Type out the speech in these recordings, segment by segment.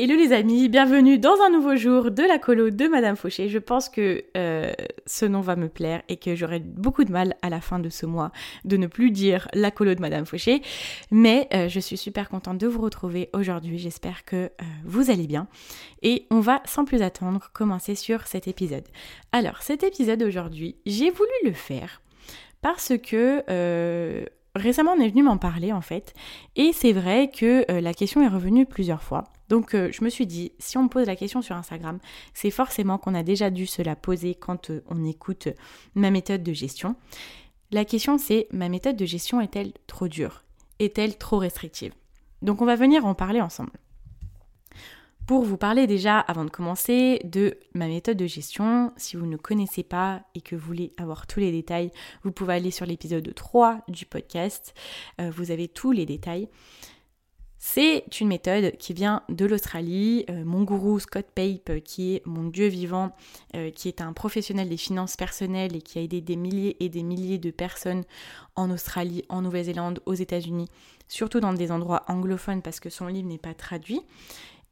Hello les amis, bienvenue dans un nouveau jour de la colo de Madame Fauché. Je pense que euh, ce nom va me plaire et que j'aurai beaucoup de mal à la fin de ce mois de ne plus dire la colo de Madame Fauché. Mais euh, je suis super contente de vous retrouver aujourd'hui. J'espère que euh, vous allez bien. Et on va sans plus attendre commencer sur cet épisode. Alors cet épisode aujourd'hui, j'ai voulu le faire parce que récemment on est venu m'en parler en fait et c'est vrai que la question est revenue plusieurs fois donc euh, je me suis dit, si on me pose la question sur Instagram, c'est forcément qu'on a déjà dû se la poser quand euh, on écoute ma méthode de gestion. La question c'est, ma méthode de gestion est-elle trop dure? Est-elle trop restrictive? Donc on va venir en parler ensemble. Pour vous parler déjà, avant de commencer, de ma méthode de gestion, si vous ne connaissez pas et que vous voulez avoir tous les détails, vous pouvez aller sur l'épisode 3 du podcast, euh, vous avez tous les détails. C'est une méthode qui vient de l'Australie. Euh, mon gourou Scott Pape, qui est mon dieu vivant, euh, qui est un professionnel des finances personnelles et qui a aidé des milliers et des milliers de personnes en Australie, en Nouvelle-Zélande, aux États-Unis, surtout dans des endroits anglophones parce que son livre n'est pas traduit.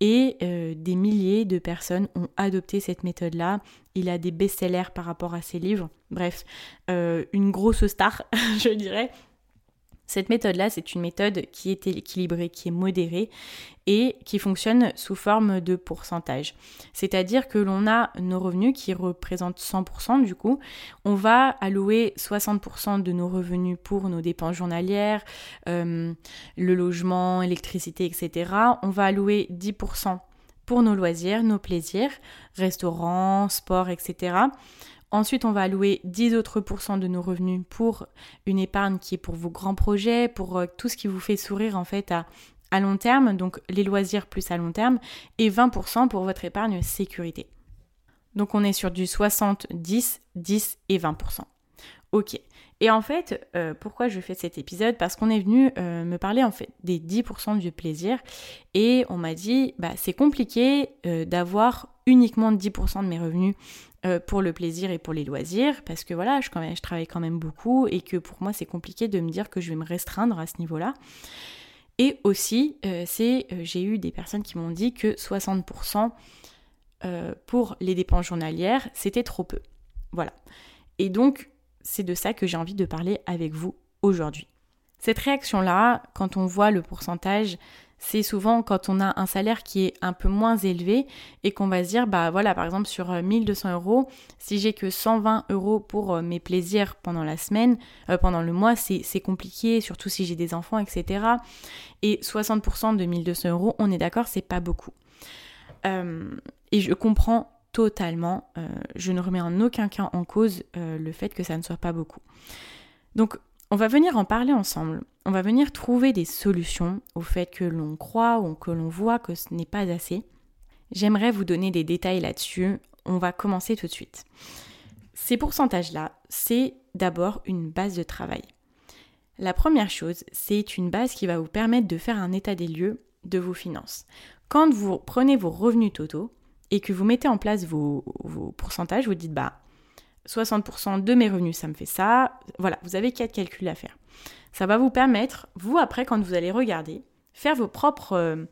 Et euh, des milliers de personnes ont adopté cette méthode-là. Il a des best-sellers par rapport à ses livres. Bref, une grosse star, je dirais. Cette méthode-là, c'est une méthode qui est équilibrée, qui est modérée et qui fonctionne sous forme de pourcentage. C'est-à-dire que l'on a nos revenus qui représentent 100% du coup. On va allouer 60% de nos revenus pour nos dépenses journalières, euh, le logement, l'électricité, etc. On va allouer 10% pour nos loisirs, nos plaisirs, restaurants, sport, etc. Ensuite, on va allouer 10 autres pourcents de nos revenus pour une épargne qui est pour vos grands projets, pour euh, tout ce qui vous fait sourire en fait à, long terme, donc les loisirs plus à long terme, et 20% pour votre épargne sécurité. Donc on est sur du 60, 10, 10 et 20%. Ok. Et en fait, euh, pourquoi je fais cet épisode? Parce qu'on est venu euh, me parler en fait des 10% du plaisir et on m'a dit bah c'est compliqué d'avoir uniquement 10% de mes revenus euh, pour le plaisir et pour les loisirs, parce que voilà, je, travaille quand même beaucoup et que pour moi c'est compliqué de me dire que je vais me restreindre à ce niveau-là. Et aussi, euh, c'est euh, j'ai eu des personnes qui m'ont dit que 60% pour les dépenses journalières, c'était trop peu. Voilà. Et donc, c'est de ça que j'ai envie de parler avec vous aujourd'hui. Cette réaction-là, quand on voit le pourcentage, c'est souvent quand on a un salaire qui est un peu moins élevé et qu'on va se dire, bah voilà, par exemple sur 1200 euh, euros, si j'ai que 120 euros pour euh, mes plaisirs pendant la semaine, euh, pendant le mois, c'est compliqué, surtout si j'ai des enfants, etc. Et 60% de 1200 euros, on est d'accord, c'est pas beaucoup. et je comprends totalement, je ne remets en aucun cas en cause le fait que ça ne soit pas beaucoup. Donc on va venir en parler ensemble. On va venir trouver des solutions au fait que l'on croit ou que l'on voit que ce n'est pas assez. J'aimerais vous donner des détails là-dessus. On va commencer tout de suite. Ces pourcentages-là, c'est d'abord une base de travail. La première chose, c'est une base qui va vous permettre de faire un état des lieux de vos finances. Quand vous prenez vos revenus totaux et que vous mettez en place vos, pourcentages, vous dites bah 60% de mes revenus, ça me fait ça. Voilà, vous avez quatre calculs à faire. Ça va vous permettre, vous après, quand vous allez regarder, faire vos propres euh,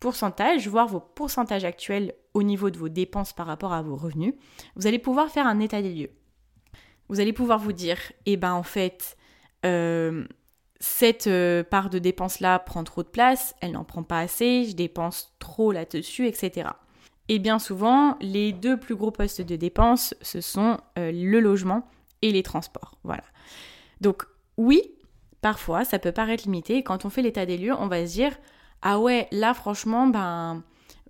pourcentages, voir vos pourcentages actuels au niveau de vos dépenses par rapport à vos revenus. Vous allez pouvoir faire un état des lieux. Vous allez pouvoir vous dire, eh ben en fait, euh, cette euh, part de dépense là prend trop de place, elle n'en prend pas assez, je dépense trop là-dessus, etc. Et bien souvent, les deux plus gros postes de dépenses, ce sont euh, le logement et les transports. Voilà. Donc oui, parfois, ça peut paraître limité. Quand on fait l'état des lieux, on va se dire ah ouais, là franchement, ben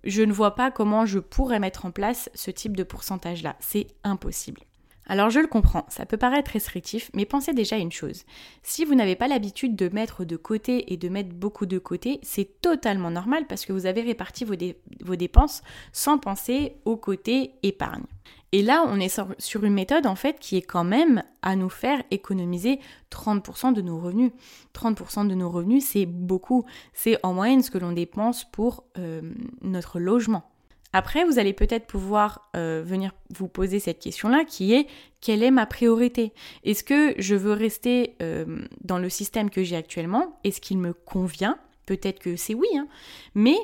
je ne vois pas comment je pourrais mettre en place ce type de pourcentage-là. C'est impossible. Alors je le comprends, ça peut paraître restrictif, mais pensez déjà à une chose. Si vous n'avez pas l'habitude de mettre de côté et de mettre beaucoup de côté, c'est totalement normal parce que vous avez réparti vos, dépenses sans penser au côté épargne. Et là, on est sur une méthode en fait qui est quand même à nous faire économiser 30% de nos revenus. 30% de nos revenus, c'est beaucoup. C'est en moyenne ce que l'on dépense pour euh, notre logement. Après, vous allez peut-être pouvoir euh, venir vous poser cette question-là qui est quelle est ma priorité? Est-ce que je veux rester euh, dans le système que j'ai actuellement? Est-ce qu'il me convient? Peut-être que c'est oui, hein. mais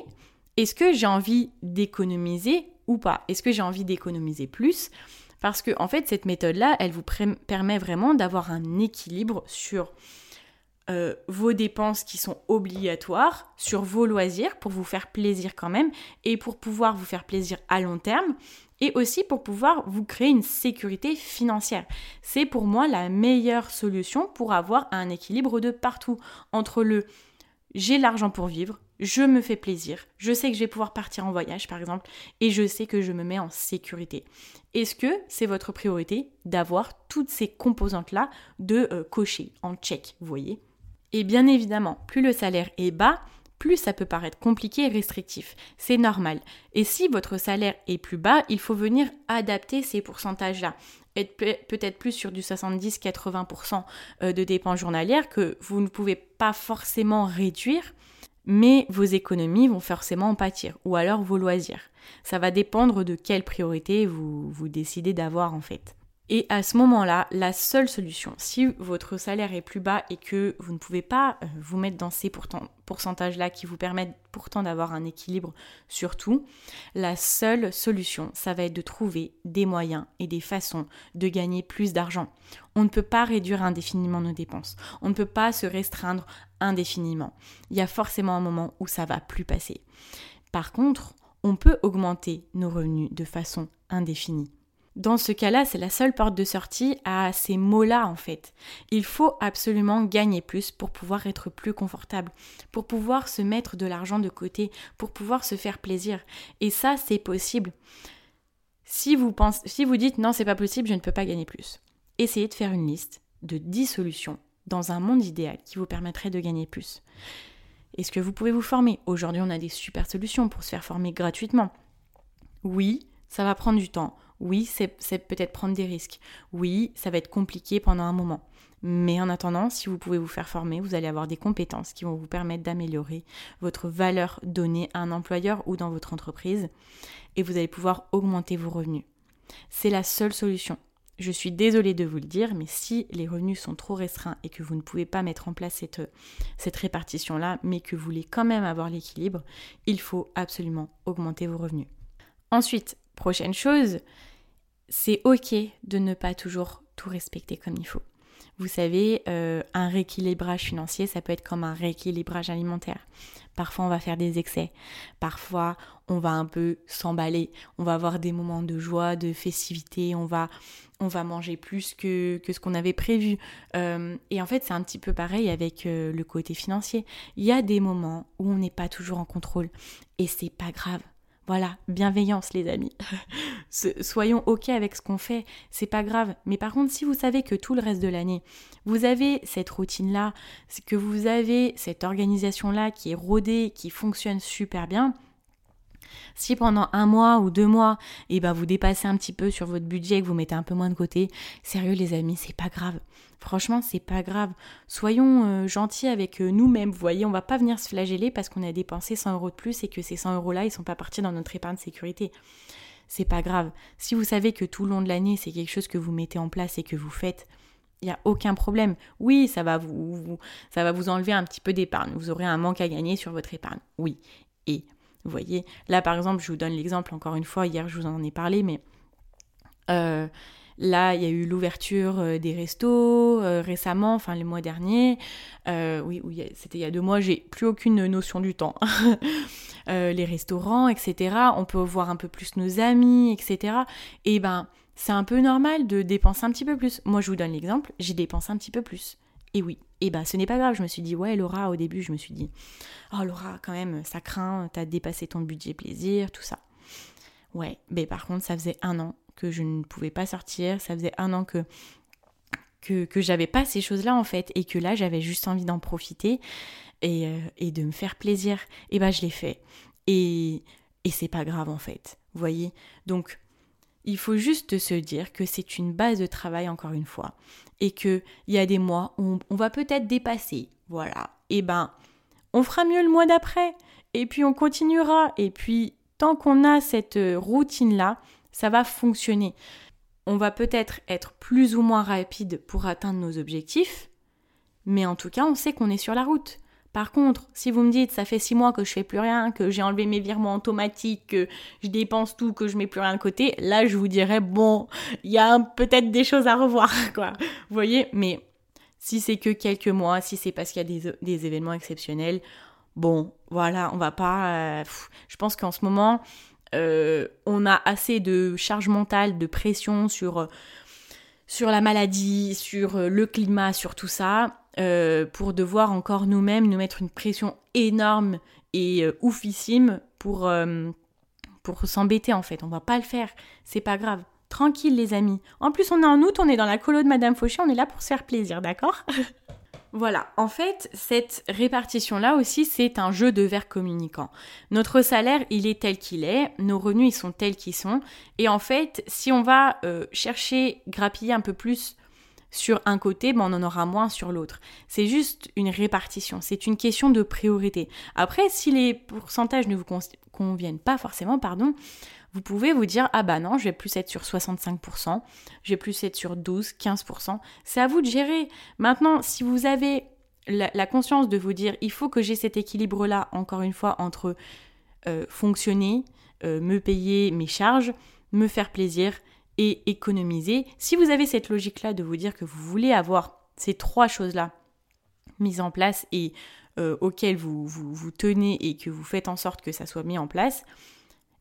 est-ce que j'ai envie d'économiser ou pas? Est-ce que j'ai envie d'économiser plus? Parce que en fait, cette méthode-là, elle vous permet vraiment d'avoir un équilibre sur euh, vos dépenses qui sont obligatoires sur vos loisirs pour vous faire plaisir quand même et pour pouvoir vous faire plaisir à long terme et aussi pour pouvoir vous créer une sécurité financière. C'est pour moi la meilleure solution pour avoir un équilibre de partout entre le j'ai l'argent pour vivre, je me fais plaisir, je sais que je vais pouvoir partir en voyage par exemple, et je sais que je me mets en sécurité. Est-ce que c'est votre priorité d'avoir toutes ces composantes-là de euh, cocher en check, vous voyez? Et bien évidemment, plus le salaire est bas, plus ça peut paraître compliqué et restrictif. C'est normal. Et si votre salaire est plus bas, il faut venir adapter ces pourcentages-là. Être peut-être plus sur du 70-80% euh, de dépenses journalières que vous ne pouvez pas forcément réduire, mais vos économies vont forcément en pâtir, ou alors vos loisirs. Ça va dépendre de quelle priorité vous, vous décidez d'avoir en fait. Et à ce moment-là, la seule solution, si votre salaire est plus bas et que vous ne pouvez pas euh, vous mettre dans ces pourcentages-là qui vous permettent pourtant d'avoir un équilibre sur tout, la seule solution, ça va être de trouver des moyens et des façons de gagner plus d'argent. On ne peut pas réduire indéfiniment nos dépenses. On ne peut pas se restreindre indéfiniment. Il y a forcément un moment où ça va plus passer. Par contre, on peut augmenter nos revenus de façon indéfinie. Dans ce cas-là, c'est la seule porte de sortie à ces mots-là en fait. Il faut absolument gagner plus pour pouvoir être plus confortable, pour pouvoir se mettre de l'argent de côté, pour pouvoir se faire plaisir. Et ça, c'est possible. Si vous, pensez, si vous dites non, c'est pas possible, je ne peux pas gagner plus, essayez de faire une liste de 10 solutions dans un monde idéal qui vous permettrait de gagner plus. Est-ce que vous pouvez vous former? Aujourd'hui, on a des super solutions pour se faire former gratuitement. Oui, ça va prendre du temps. Oui, c'est peut-être prendre des risques. Oui, ça va être compliqué pendant un moment. Mais en attendant, si vous pouvez vous faire former, vous allez avoir des compétences qui vont vous permettre d'améliorer votre valeur donnée à un employeur ou dans votre entreprise et vous allez pouvoir augmenter vos revenus. C'est la seule solution. Je suis désolée de vous le dire, mais si les revenus sont trop restreints et que vous ne pouvez pas mettre en place cette, répartition-là, mais que vous voulez quand même avoir l'équilibre, il faut absolument augmenter vos revenus. Ensuite, Prochaine chose, c'est ok de ne pas toujours tout respecter comme il faut. Vous savez, euh, un rééquilibrage financier, ça peut être comme un rééquilibrage alimentaire. Parfois, on va faire des excès. Parfois, on va un peu s'emballer. On va avoir des moments de joie, de festivité. On va, on va manger plus que, que ce qu'on avait prévu. Euh, et en fait, c'est un petit peu pareil avec euh, le côté financier. Il y a des moments où on n'est pas toujours en contrôle. Et c'est pas grave. Voilà, bienveillance les amis. Soyons ok avec ce qu'on fait, c'est pas grave. Mais par contre, si vous savez que tout le reste de l'année, vous avez cette routine-là, que vous avez cette organisation-là qui est rodée, qui fonctionne super bien, si pendant un mois ou deux mois, eh ben, vous dépassez un petit peu sur votre budget, que vous mettez un peu moins de côté, sérieux les amis, c'est pas grave. Franchement, c'est pas grave. Soyons euh, gentils avec euh, nous-mêmes. Vous voyez, on va pas venir se flageller parce qu'on a dépensé 100 euros de plus et que ces 100 euros-là, ils sont pas partis dans notre épargne sécurité. c'est pas grave. Si vous savez que tout le long de l'année, c'est quelque chose que vous mettez en place et que vous faites, il n'y a aucun problème. Oui, ça va vous, ça va vous enlever un petit peu d'épargne. Vous aurez un manque à gagner sur votre épargne. Oui. Et vous voyez, là par exemple, je vous donne l'exemple encore une fois, hier je vous en ai parlé, mais euh, là il y a eu l'ouverture euh, des restos euh, récemment, enfin le mois dernier. oui, oui c'était il y a deux mois, j'ai plus aucune notion du temps. les restaurants, etc. On peut voir un peu plus nos amis, etc. Et ben c'est un peu normal de dépenser un petit peu plus. Moi, je vous donne l'exemple, j'ai dépensé un petit peu plus. Et oui, et ben ce n'est pas grave, je me suis dit, ouais, Laura, au début, je me suis dit, oh Laura, quand même, ça craint, t'as dépassé ton budget plaisir, tout ça. Ouais, mais par contre, ça faisait un an que je ne pouvais pas sortir, ça faisait un an que que, que j'avais pas ces choses-là en fait, et que là, j'avais juste envie d'en profiter et, euh, et, de me faire plaisir. Et ben je l'ai fait. Et, et c'est pas grave en fait, vous voyez? Donc, il faut juste se dire que c'est une base de travail encore une fois et qu'il y a des mois où on, va peut-être dépasser. Voilà. Et eh ben, on fera mieux le mois d'après et puis on continuera et puis tant qu'on a cette routine là, ça va fonctionner. On va peut-être être plus ou moins rapide pour atteindre nos objectifs, mais en tout cas, on sait qu'on est sur la route. Par contre, si vous me dites ça fait six mois que je fais plus rien, que j'ai enlevé mes virements automatiques, que je dépense tout, que je mets plus rien de côté, là je vous dirais bon, il y a peut-être des choses à revoir, quoi. Vous voyez, mais si c'est que quelques mois, si c'est parce qu'il y a des, événements exceptionnels, bon, voilà, on va pas. Euh, je pense qu'en ce moment, euh, on a assez de charge mentale, de pression sur sur la maladie, sur le climat, sur tout ça euh, pour devoir encore nous-mêmes nous mettre une pression énorme et euh, oufissime pour, euh, pour s'embêter en fait. On va pas le faire, c'est pas grave. Tranquille les amis. En plus on est en août, on est dans la colo de Madame Fauché, on est là pour se faire plaisir, d'accord? Voilà, en fait, cette répartition-là aussi, c'est un jeu de verre communicant. Notre salaire, il est tel qu'il est, nos revenus, ils sont tels qu'ils sont, et en fait, si on va chercher, grappiller un peu plus sur un côté, ben on en aura moins sur l'autre. C'est juste une répartition, c'est une question de priorité. Après, si les pourcentages ne vous conviennent pas forcément, pardon, vous pouvez vous dire ah bah non, je vais plus être sur 65%, je vais plus être sur 12, 15%. C'est à vous de gérer. Maintenant, si vous avez la, conscience de vous dire il faut que j'ai cet équilibre-là, encore une fois, entre euh, fonctionner, euh, me payer mes charges, me faire plaisir et économiser. Si vous avez cette logique-là de vous dire que vous voulez avoir ces trois choses-là mises en place et euh, auxquelles vous, vous, tenez et que vous faites en sorte que ça soit mis en place,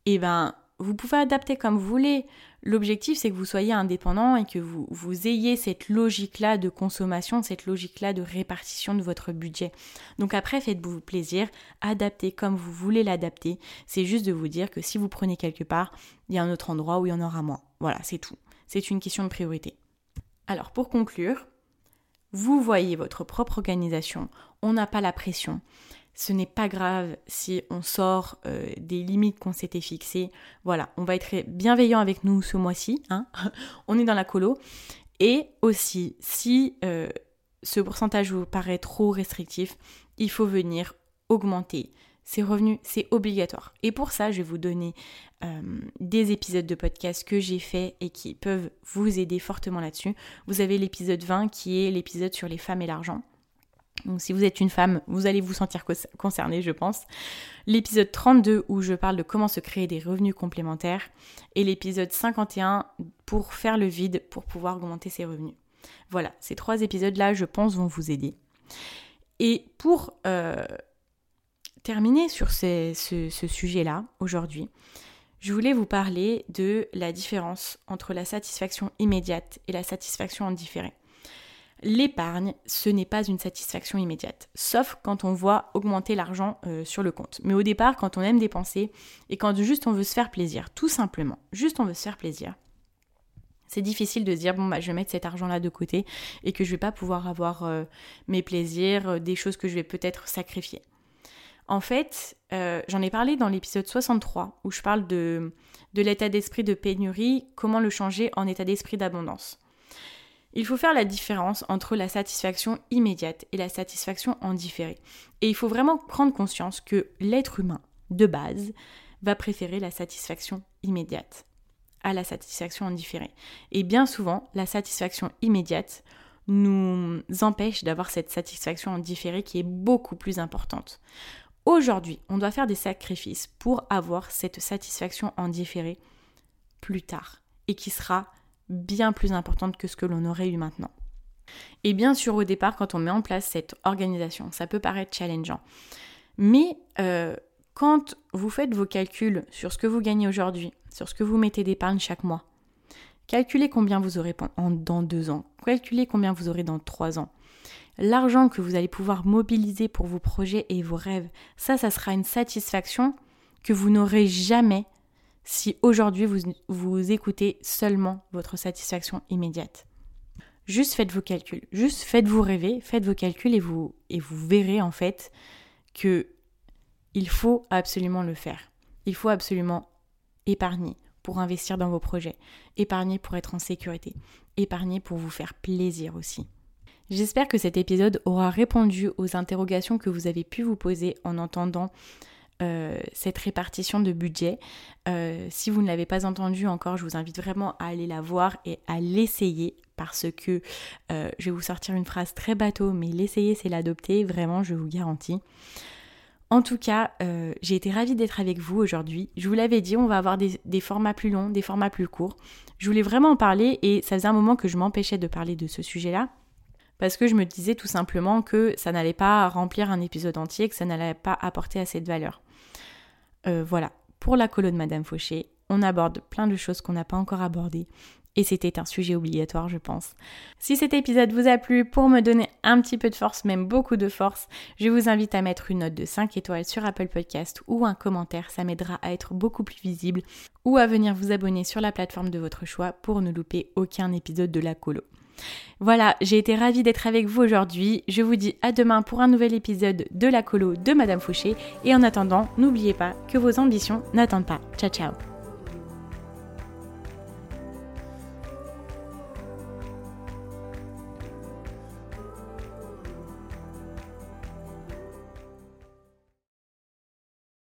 eh ben vous pouvez adapter comme vous voulez. L'objectif, c'est que vous soyez indépendant et que vous, ayez cette logique-là de consommation, cette logique-là de répartition de votre budget. Donc après, faites-vous plaisir, adaptez comme vous voulez l'adapter. C'est juste de vous dire que si vous prenez quelque part, il y a un autre endroit où il y en aura moins. Voilà, c'est tout. C'est une question de priorité. Alors pour conclure, vous voyez votre propre organisation, on n'a pas la pression. Ce n'est pas grave si on sort euh, des limites qu'on s'était fixées. Voilà, on va être bienveillant avec nous ce mois-ci. Hein on est dans la colo. Et aussi, si euh, ce pourcentage vous paraît trop restrictif, il faut venir augmenter ces revenus, c'est obligatoire. Et pour ça, je vais vous donner euh, des épisodes de podcast que j'ai fait et qui peuvent vous aider fortement là-dessus. Vous avez l'épisode 20 qui est l'épisode sur les femmes et l'argent. Donc si vous êtes une femme, vous allez vous sentir concerné, je pense. L'épisode 32 où je parle de comment se créer des revenus complémentaires. Et l'épisode 51 pour faire le vide, pour pouvoir augmenter ses revenus. Voilà, ces trois épisodes-là, je pense, vont vous aider. Et pour euh, terminer sur ce, sujet-là aujourd'hui, je voulais vous parler de la différence entre la satisfaction immédiate et la satisfaction en différé. L'épargne, ce n'est pas une satisfaction immédiate, sauf quand on voit augmenter l'argent euh, sur le compte. Mais au départ, quand on aime dépenser et quand juste on veut se faire plaisir, tout simplement, juste on veut se faire plaisir, c'est difficile de dire bon bah je vais mettre cet argent là de côté et que je vais pas pouvoir avoir euh, mes plaisirs, euh, des choses que je vais peut-être sacrifier. En fait, j'en ai parlé dans l'épisode 63 où je parle de, de l'état d'esprit de pénurie, comment le changer en état d'esprit d'abondance. Il faut faire la différence entre la satisfaction immédiate et la satisfaction en différé. Et il faut vraiment prendre conscience que l'être humain, de base, va préférer la satisfaction immédiate. à la satisfaction en différé. Et bien souvent, la satisfaction immédiate nous empêche d'avoir cette satisfaction en différé qui est beaucoup plus importante. Aujourd'hui, on doit faire des sacrifices pour avoir cette satisfaction en différé plus tard et qui sera bien plus importante que ce que l'on aurait eu maintenant. Et bien sûr, au départ, quand on met en place cette organisation, ça peut paraître challengeant. Mais euh, quand vous faites vos calculs sur ce que vous gagnez aujourd'hui, sur ce que vous mettez d'épargne chaque mois, calculez combien vous aurez dans deux ans, calculez combien vous aurez dans trois ans. L'argent que vous allez pouvoir mobiliser pour vos projets et vos rêves, ça, ça sera une satisfaction que vous n'aurez jamais si aujourd'hui vous, vous écoutez seulement votre satisfaction immédiate. Juste faites vos calculs, juste faites-vous rêver, faites vos calculs et vous, et vous verrez en fait que il faut absolument le faire. Il faut absolument épargner pour investir dans vos projets, épargner pour être en sécurité, épargner pour vous faire plaisir aussi. J'espère que cet épisode aura répondu aux interrogations que vous avez pu vous poser en entendant euh, cette répartition de budget. Euh, si vous ne l'avez pas entendu encore, je vous invite vraiment à aller la voir et à l'essayer parce que euh, je vais vous sortir une phrase très bateau, mais l'essayer c'est l'adopter, vraiment je vous garantis. En tout cas, j'ai été ravie d'être avec vous aujourd'hui. Je vous l'avais dit, on va avoir des, des, formats plus longs, des formats plus courts. Je voulais vraiment en parler et ça faisait un moment que je m'empêchais de parler de ce sujet-là parce que je me disais tout simplement que ça n'allait pas remplir un épisode entier, que ça n'allait pas apporter assez de valeur. Euh, voilà, pour la colo de Madame Fauché, on aborde plein de choses qu'on n'a pas encore abordées. Et c'était un sujet obligatoire, je pense. Si cet épisode vous a plu, pour me donner un petit peu de force, même beaucoup de force, je vous invite à mettre une note de 5 étoiles sur Apple Podcast ou un commentaire, ça m'aidera à être beaucoup plus visible, ou à venir vous abonner sur la plateforme de votre choix pour ne louper aucun épisode de la colo. Voilà, j'ai été ravie d'être avec vous aujourd'hui. Je vous dis à demain pour un nouvel épisode de la colo de Madame Fauché. Et en attendant, n'oubliez pas que vos ambitions n'attendent pas. Ciao ciao